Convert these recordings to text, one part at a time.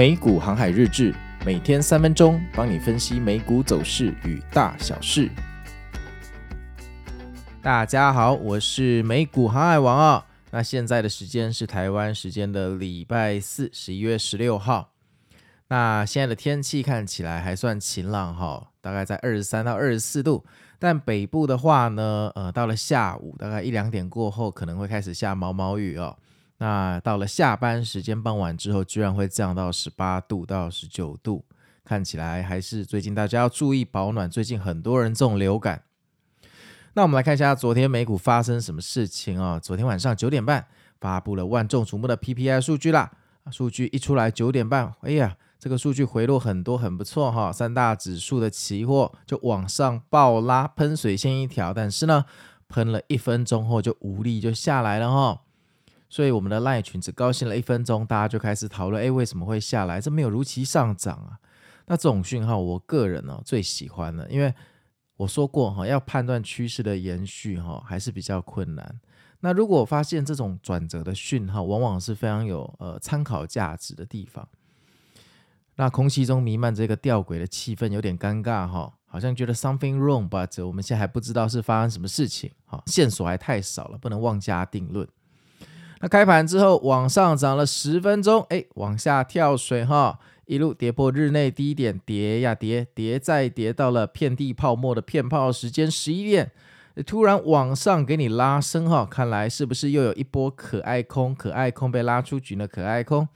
美股航海日志，每天三分钟，帮你分析美股走势与大小事。大家好，我是美股航海王啊。那现在的时间是台湾时间的礼拜四，十一月十六号。那现在的天气看起来还算晴朗哈，大概在二十三到二十四度。但北部的话呢，呃，到了下午大概一两点过后，可能会开始下毛毛雨哦。那到了下班时间傍晚之后，居然会降到十八度到十九度，看起来还是最近大家要注意保暖。最近很多人中流感。那我们来看一下昨天美股发生什么事情啊？昨天晚上九点半发布了万众瞩目的 PPI 数据啦，数据一出来九点半，哎呀，这个数据回落很多，很不错哈。三大指数的期货就往上暴拉，喷水线一条，但是呢，喷了一分钟后就无力就下来了哈。所以我们的赖群只高兴了一分钟，大家就开始讨论：哎，为什么会下来？这没有如期上涨啊？那这种讯号，我个人呢、哦、最喜欢了，因为我说过哈，要判断趋势的延续哈还是比较困难。那如果发现这种转折的讯号，往往是非常有呃参考价值的地方。那空气中弥漫这个吊诡的气氛，有点尴尬哈，好像觉得 something wrong，but 我们现在还不知道是发生什么事情哈，线索还太少了，不能妄加定论。那开盘之后往上涨了十分钟，哎，往下跳水哈，一路跌破日内低点，跌呀跌，跌再跌到了遍地泡沫的骗炮时间十一点，突然往上给你拉升哈，看来是不是又有一波可爱空？可爱空被拉出局呢？可爱空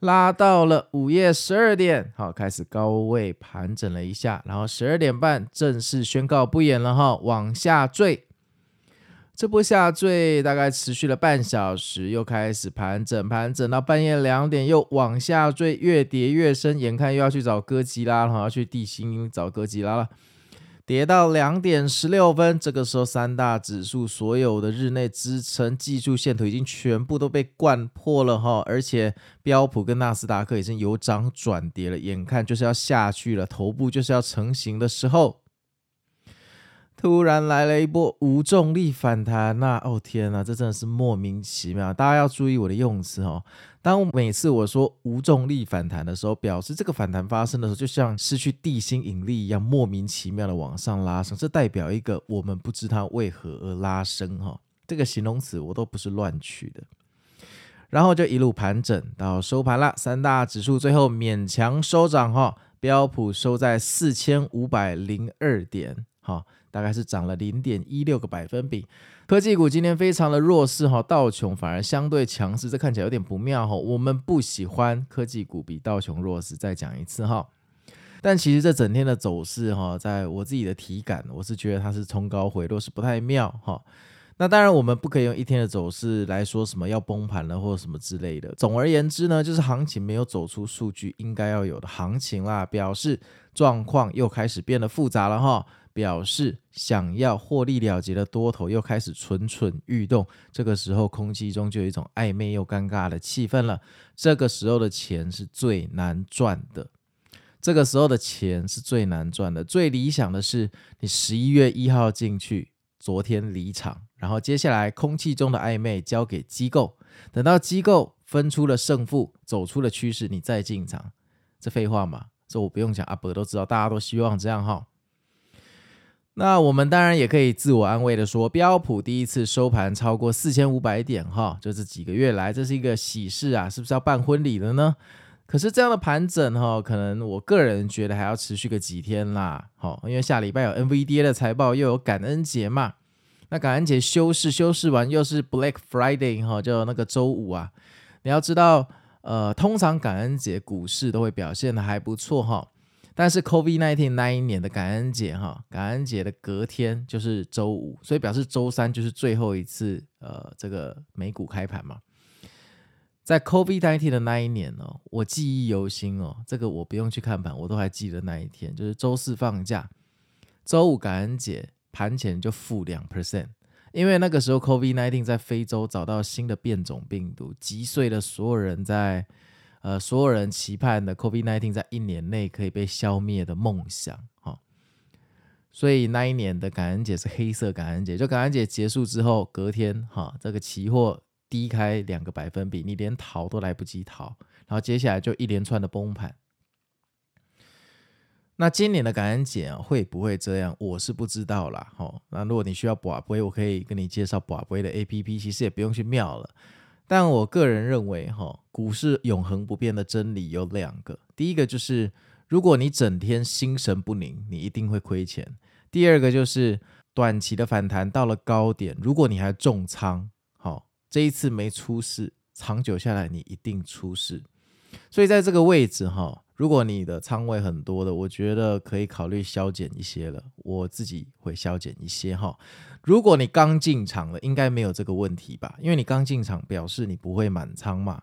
拉到了午夜十二点，好，开始高位盘整了一下，然后十二点半正式宣告不演了哈，往下坠。这波下坠大概持续了半小时，又开始盘整，盘整到半夜两点，又往下坠，越跌越深，眼看又要去找哥吉拉了，要去地心找哥吉拉了。跌到两点十六分，这个时候三大指数所有的日内支撑技术线图已经全部都被灌破了哈，而且标普跟纳斯达克已经由涨转跌了，眼看就是要下去了，头部就是要成型的时候。突然来了一波无重力反弹，那哦天呐，这真的是莫名其妙。大家要注意我的用词哦。当每次我说无重力反弹的时候，表示这个反弹发生的时候，就像失去地心引力一样，莫名其妙的往上拉升。这代表一个我们不知它为何而拉升哈。这个形容词我都不是乱取的。然后就一路盘整到收盘了，三大指数最后勉强收涨哈。标普收在四千五百零二点哈。大概是涨了零点一六个百分比，科技股今天非常的弱势哈，道琼反而相对强势，这看起来有点不妙哈。我们不喜欢科技股比道琼弱势，再讲一次哈。但其实这整天的走势哈，在我自己的体感，我是觉得它是冲高回落，是不太妙哈。那当然，我们不可以用一天的走势来说什么要崩盘了或者什么之类的。总而言之呢，就是行情没有走出数据应该要有的行情啦，表示状况又开始变得复杂了哈。表示想要获利了结的多头又开始蠢蠢欲动，这个时候空气中就有一种暧昧又尴尬的气氛了。这个时候的钱是最难赚的，这个时候的钱是最难赚的。最理想的是你十一月一号进去，昨天离场，然后接下来空气中的暧昧交给机构，等到机构分出了胜负，走出了趋势，你再进场。这废话嘛，这我不用讲，阿伯都知道，大家都希望这样哈。那我们当然也可以自我安慰的说，标普第一次收盘超过四千五百点，哈，就这几个月来，这是一个喜事啊，是不是要办婚礼了呢？可是这样的盘整，哈，可能我个人觉得还要持续个几天啦，好，因为下礼拜有 NVDA 的财报，又有感恩节嘛，那感恩节休市，休市完又是 Black Friday，哈，就那个周五啊，你要知道，呃，通常感恩节股市都会表现的还不错，哈。但是 COVID-19 那一年的感恩节哈，感恩节的隔天就是周五，所以表示周三就是最后一次呃这个美股开盘嘛。在 COVID-19 的那一年哦，我记忆犹新哦，这个我不用去看盘，我都还记得那一天，就是周四放假，周五感恩节盘前就负两 percent，因为那个时候 COVID-19 在非洲找到新的变种病毒，击碎了所有人在。呃，所有人期盼的 COVID-19 在一年内可以被消灭的梦想，哈，所以那一年的感恩节是黑色感恩节。就感恩节结束之后，隔天哈，这个期货低开两个百分比，你连逃都来不及逃，然后接下来就一连串的崩盘。那今年的感恩节，会不会这样？我是不知道啦。哈，那如果你需要博杯，我可以跟你介绍博杯的 APP，其实也不用去庙了。但我个人认为，哈，股市永恒不变的真理有两个。第一个就是，如果你整天心神不宁，你一定会亏钱。第二个就是，短期的反弹到了高点，如果你还重仓，好，这一次没出事，长久下来你一定出事。所以在这个位置，哈。如果你的仓位很多的，我觉得可以考虑削减一些了。我自己会削减一些哈。如果你刚进场了，应该没有这个问题吧？因为你刚进场，表示你不会满仓嘛。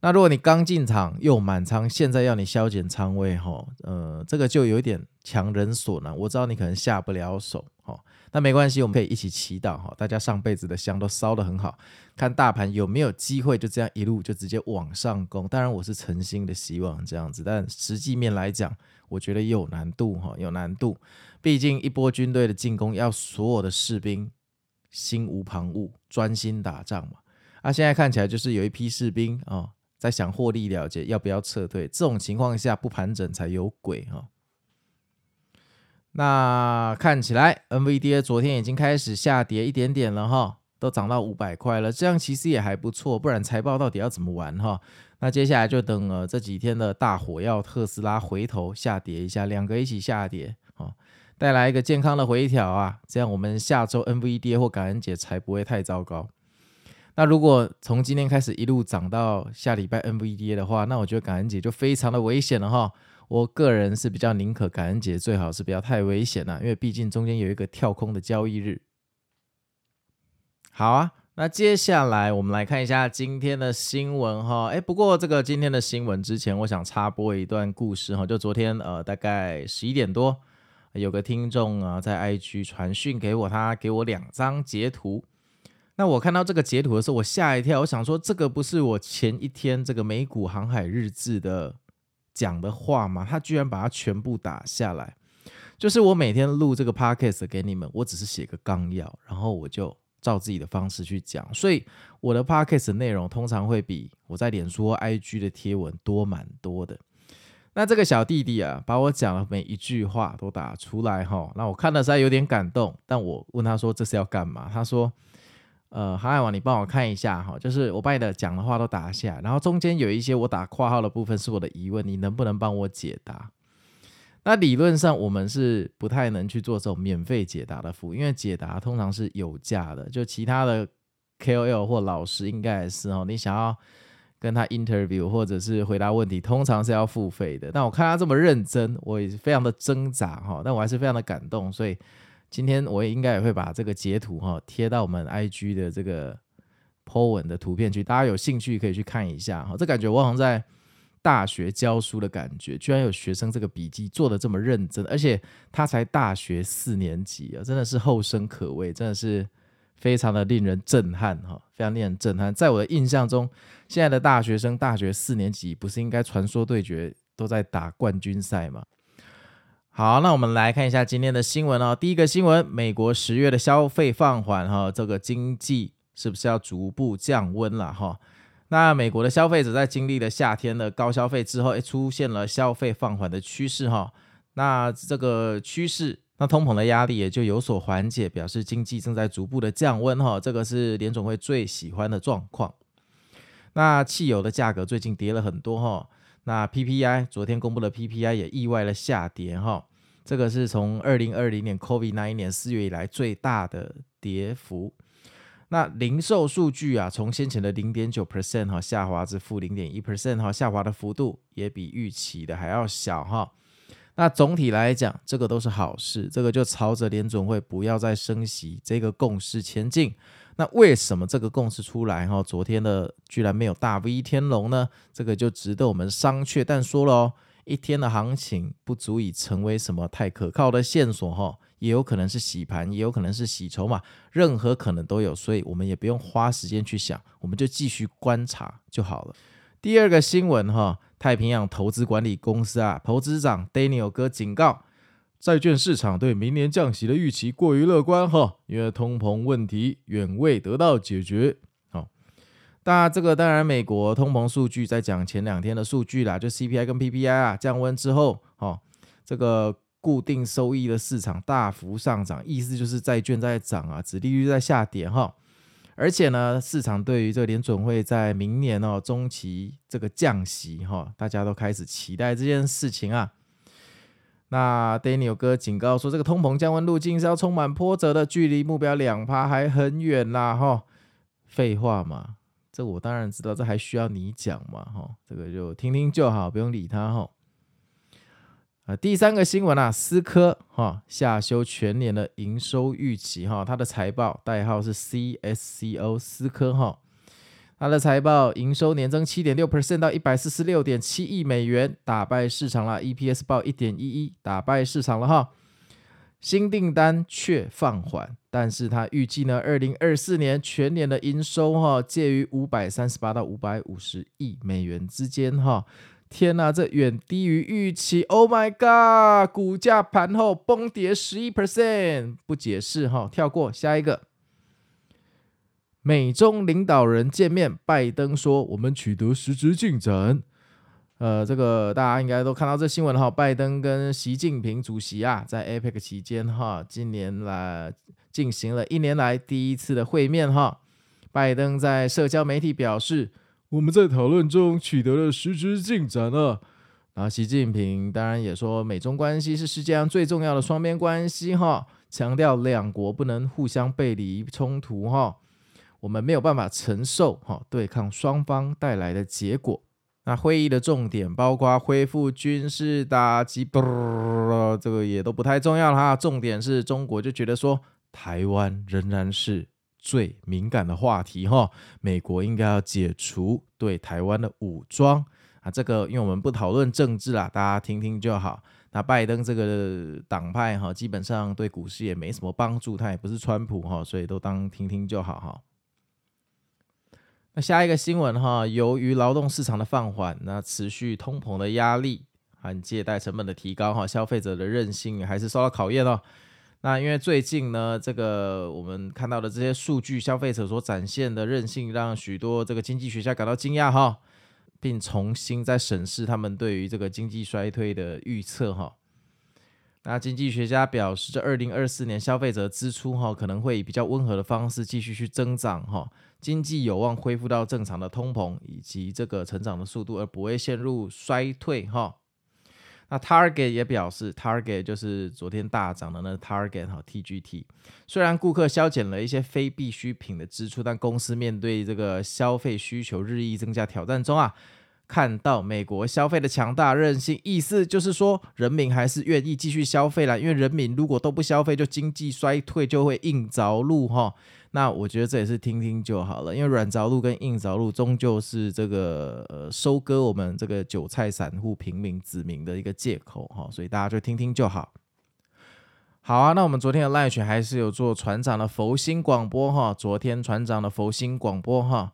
那如果你刚进场又满仓，现在要你削减仓位哈，呃，这个就有点强人所难。我知道你可能下不了手哈。那没关系，我们可以一起祈祷哈，大家上辈子的香都烧得很好，看大盘有没有机会就这样一路就直接往上攻。当然我是诚心的希望这样子，但实际面来讲，我觉得有难度哈，有难度。毕竟一波军队的进攻要所有的士兵心无旁骛，专心打仗嘛。啊，现在看起来就是有一批士兵啊在想获利了结，要不要撤退？这种情况下不盘整才有鬼哈。那看起来，NVDA 昨天已经开始下跌一点点了哈，都涨到五百块了，这样其实也还不错。不然财报到底要怎么玩哈？那接下来就等呃这几天的大火药特斯拉回头下跌一下，两个一起下跌啊，带来一个健康的回调啊，这样我们下周 NVDA 或感恩节才不会太糟糕。那如果从今天开始一路涨到下礼拜 NVDA 的话，那我觉得感恩节就非常的危险了哈。我个人是比较宁可感恩节最好是不要太危险了，因为毕竟中间有一个跳空的交易日。好啊，那接下来我们来看一下今天的新闻哈。哎，不过这个今天的新闻之前，我想插播一段故事哈。就昨天呃，大概十一点多，有个听众啊在 IG 传讯给我，他给我两张截图。那我看到这个截图的时候，我吓一跳，我想说这个不是我前一天这个美股航海日志的。讲的话嘛，他居然把它全部打下来。就是我每天录这个 podcast 给你们，我只是写个纲要，然后我就照自己的方式去讲。所以我的 podcast 内容通常会比我在脸书 IG 的贴文多蛮多的。那这个小弟弟啊，把我讲的每一句话都打出来哈。那我看的时候有点感动，但我问他说这是要干嘛？他说。呃，航海王，你帮我看一下哈，就是我把你的讲的话都打下，然后中间有一些我打括号的部分是我的疑问，你能不能帮我解答？那理论上我们是不太能去做这种免费解答的服务，因为解答通常是有价的，就其他的 KOL 或老师应该也是哦，你想要跟他 interview 或者是回答问题，通常是要付费的。但我看他这么认真，我也是非常的挣扎哈，但我还是非常的感动，所以。今天我也应该也会把这个截图哈贴到我们 IG 的这个 po 文的图片去，大家有兴趣可以去看一下哈。这感觉我好像在大学教书的感觉，居然有学生这个笔记做的这么认真，而且他才大学四年级啊，真的是后生可畏，真的是非常的令人震撼哈，非常令人震撼。在我的印象中，现在的大学生大学四年级不是应该传说对决都在打冠军赛吗？好，那我们来看一下今天的新闻哦。第一个新闻，美国十月的消费放缓，哈，这个经济是不是要逐步降温了？哈，那美国的消费者在经历了夏天的高消费之后，诶，出现了消费放缓的趋势，哈。那这个趋势，那通膨的压力也就有所缓解，表示经济正在逐步的降温，哈。这个是联总会最喜欢的状况。那汽油的价格最近跌了很多，哈。那 PPI 昨天公布的 PPI 也意外的下跌，哈。这个是从二零二零年 COVID 那一年四月以来最大的跌幅。那零售数据啊，从先前的零点九 percent 哈下滑至负零点一 percent 哈，下滑的幅度也比预期的还要小哈。那总体来讲，这个都是好事，这个就朝着联准会不要再升息这个共识前进。那为什么这个共识出来哈，昨天的居然没有大 V 天龙呢？这个就值得我们商榷。但说了哦。一天的行情不足以成为什么太可靠的线索哈，也有可能是洗盘，也有可能是洗筹码，任何可能都有，所以我们也不用花时间去想，我们就继续观察就好了。第二个新闻哈，太平洋投资管理公司啊，投资长 Daniel 哥警告，债券市场对明年降息的预期过于乐观哈，因为通膨问题远未得到解决。好那这个当然，美国通膨数据在讲前两天的数据啦，就 CPI 跟 PPI 啊降温之后，哦，这个固定收益的市场大幅上涨，意思就是债券在涨啊，指利率在下跌哈、而且呢，市场对于这个联准会在明年哦中期这个降息哈、大家都开始期待这件事情啊。那 Daniel 哥警告说，这个通膨降温路径是要充满波折的，距离目标两趴还很远啦哈、废话嘛。这我当然知道，这还需要你讲嘛？哈，这个就听听就好，不用理他哈。啊，第三个新闻啊，思科哈下修全年的营收预期哈，它的财报代号是 CSCO 思科哈，它的财报营收年增七点六 percent 到一百四十六点七亿美元，打败市场了，EPS 报一点一一，打败市场了哈。新订单却放缓，但是他预计呢，二零二四年全年的营收哈，介于五百三十八到五百五十亿美元之间哈。天呐，这远低于预期！Oh my god，股价盘后崩跌十一 percent，不解释哈，跳过下一个。美中领导人见面，拜登说我们取得实质进展。呃，这个大家应该都看到这新闻哈，拜登跟习近平主席啊，在 APEC 期间哈，今年来进行了一年来第一次的会面哈。拜登在社交媒体表示，我们在讨论中取得了实质进展了。然后习近平当然也说，美中关系是世界上最重要的双边关系哈，强调两国不能互相背离冲突哈，我们没有办法承受哈对抗双方带来的结果。那会议的重点包括恢复军事打击，不，这个也都不太重要了哈。重点是中国就觉得说，台湾仍然是最敏感的话题哈。美国应该要解除对台湾的武装啊。这个因为我们不讨论政治啦，大家听听就好。那拜登这个党派哈，基本上对股市也没什么帮助，他也不是川普哈，所以都当听听就好哈。那下一个新闻哈，由于劳动市场的放缓，那持续通膨的压力和借贷成本的提高哈，消费者的韧性还是受到考验哦。那因为最近呢，这个我们看到的这些数据，消费者所展现的韧性，让许多这个经济学家感到惊讶哈，并重新再审视他们对于这个经济衰退的预测哈。那经济学家表示，这二零二四年消费者支出哈可能会以比较温和的方式继续去增长哈，经济有望恢复到正常的通膨以及这个成长的速度，而不会陷入衰退哈。那 Target 也表示，Target 就是昨天大涨的那 Target 哈 TGT，虽然顾客削减了一些非必需品的支出，但公司面对这个消费需求日益增加挑战中啊。看到美国消费的强大韧性，意思就是说，人民还是愿意继续消费啦。因为人民如果都不消费，就经济衰退，就会硬着陆哈。那我觉得这也是听听就好了，因为软着陆跟硬着陆终究是这个呃收割我们这个韭菜散户平民子民的一个借口哈。所以大家就听听就好。好啊，那我们昨天的赖群还是有做船长的佛心广播哈。昨天船长的佛心广播哈。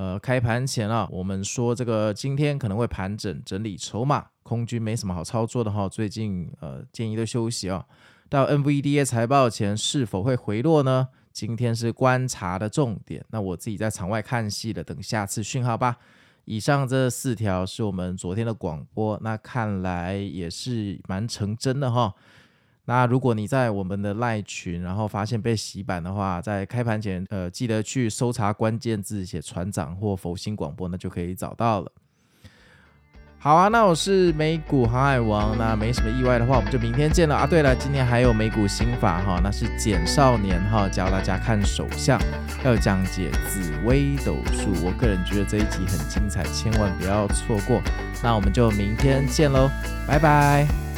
呃，开盘前啊，我们说这个今天可能会盘整整理筹码，空军没什么好操作的哈。最近呃，建议都休息啊。到 NVDA 财报前是否会回落呢？今天是观察的重点。那我自己在场外看戏了，等下次讯号吧。以上这四条是我们昨天的广播，那看来也是蛮成真的哈。那如果你在我们的赖群，然后发现被洗版的话，在开盘前，呃，记得去搜查关键字，写船长或佛心广播，那就可以找到了。好啊，那我是美股航海王，那没什么意外的话，我们就明天见了啊。对了，今天还有美股心法哈，那是简少年哈教大家看手相，要讲解紫微斗数，我个人觉得这一集很精彩，千万不要错过。那我们就明天见喽，拜拜。